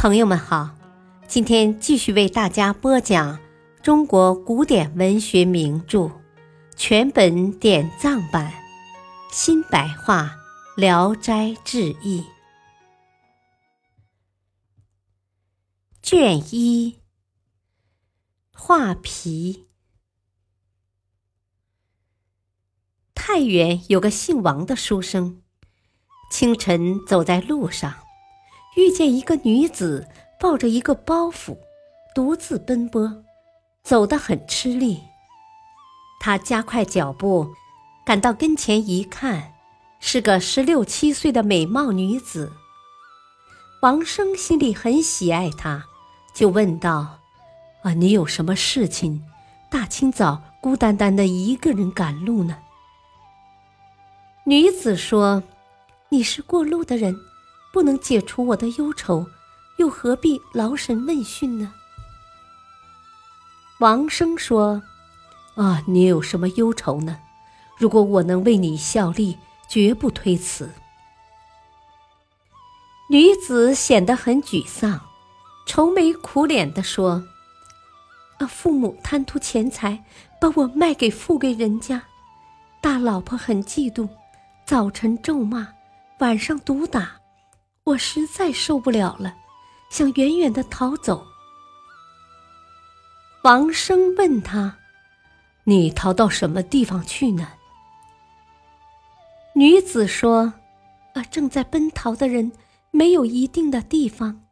朋友们好，今天继续为大家播讲中国古典文学名著全本典藏版新白话《聊斋志异》卷一画皮。太原有个姓王的书生，清晨走在路上。遇见一个女子抱着一个包袱，独自奔波，走得很吃力。他加快脚步，赶到跟前一看，是个十六七岁的美貌女子。王生心里很喜爱她，就问道：“啊，你有什么事情？大清早孤单单的一个人赶路呢？”女子说：“你是过路的人。”不能解除我的忧愁，又何必劳神问讯呢？王生说：“啊，你有什么忧愁呢？如果我能为你效力，绝不推辞。”女子显得很沮丧，愁眉苦脸地说：“啊，父母贪图钱财，把我卖给富贵人家，大老婆很嫉妒，早晨咒骂，晚上毒打。”我实在受不了了，想远远的逃走。王生问他：“你逃到什么地方去呢？”女子说：“啊，正在奔逃的人没有一定的地方。”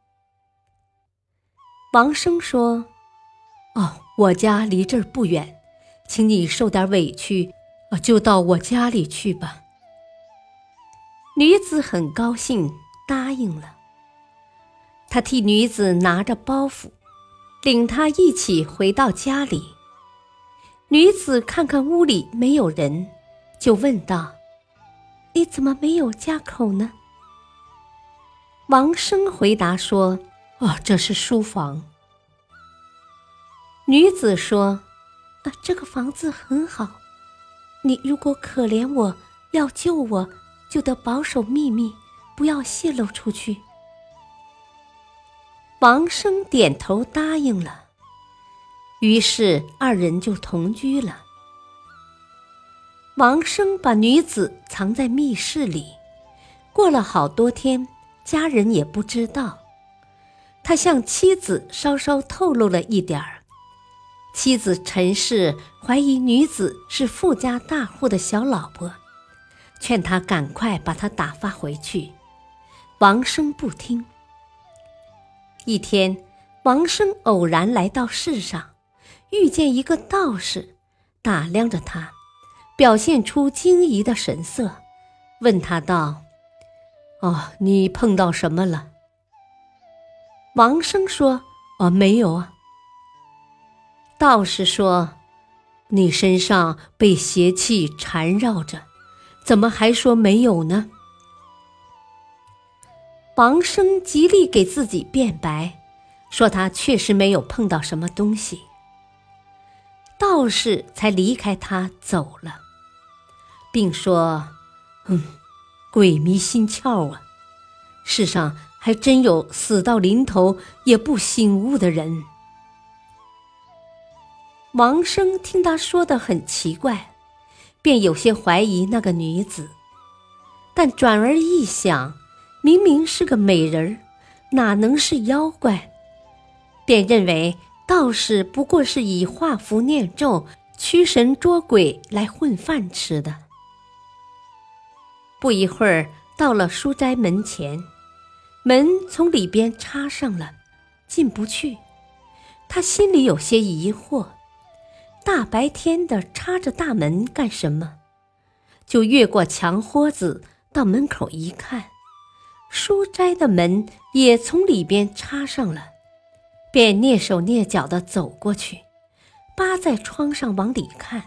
王生说：“哦，我家离这儿不远，请你受点委屈，啊，就到我家里去吧。”女子很高兴。答应了。他替女子拿着包袱，领她一起回到家里。女子看看屋里没有人，就问道：“你怎么没有家口呢？”王生回答说：“哦，这是书房。”女子说：“啊，这个房子很好。你如果可怜我，要救我，就得保守秘密。”不要泄露出去。王生点头答应了，于是二人就同居了。王生把女子藏在密室里，过了好多天，家人也不知道。他向妻子稍稍透露了一点儿，妻子陈氏怀疑女子是富家大户的小老婆，劝他赶快把她打发回去。王生不听。一天，王生偶然来到世上，遇见一个道士，打量着他，表现出惊疑的神色，问他道：“哦，你碰到什么了？”王生说：“哦，没有啊。”道士说：“你身上被邪气缠绕着，怎么还说没有呢？”王生极力给自己辩白，说他确实没有碰到什么东西。道士才离开他走了，并说：“嗯，鬼迷心窍啊！世上还真有死到临头也不醒悟的人。”王生听他说的很奇怪，便有些怀疑那个女子，但转而一想。明明是个美人儿，哪能是妖怪？便认为道士不过是以画符念咒、驱神捉鬼来混饭吃的。不一会儿，到了书斋门前，门从里边插上了，进不去。他心里有些疑惑：大白天的插着大门干什么？就越过墙豁子到门口一看。书斋的门也从里边插上了，便蹑手蹑脚地走过去，扒在窗上往里看，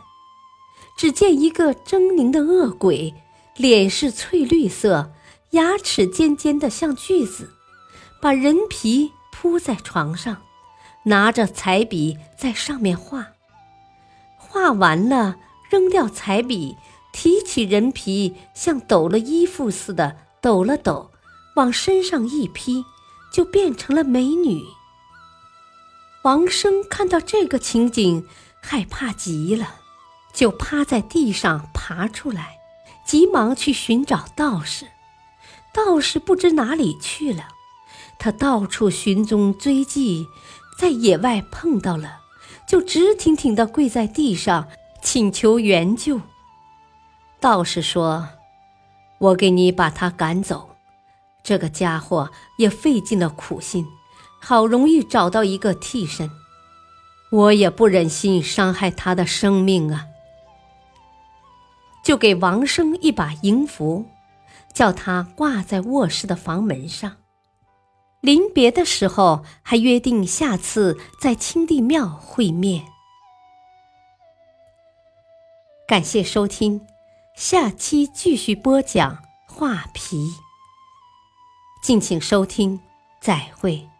只见一个狰狞的恶鬼，脸是翠绿色，牙齿尖尖的像锯子，把人皮铺在床上，拿着彩笔在上面画，画完了扔掉彩笔，提起人皮，像抖了衣服似的抖了抖。往身上一披，就变成了美女。王生看到这个情景，害怕极了，就趴在地上爬出来，急忙去寻找道士。道士不知哪里去了，他到处寻踪追迹，在野外碰到了，就直挺挺地跪在地上请求援救。道士说：“我给你把他赶走，这个家伙也费尽了苦心。”好容易找到一个替身，我也不忍心伤害他的生命啊，就给王生一把银符，叫他挂在卧室的房门上。临别的时候，还约定下次在清帝庙会面。感谢收听，下期继续播讲画皮。敬请收听，再会。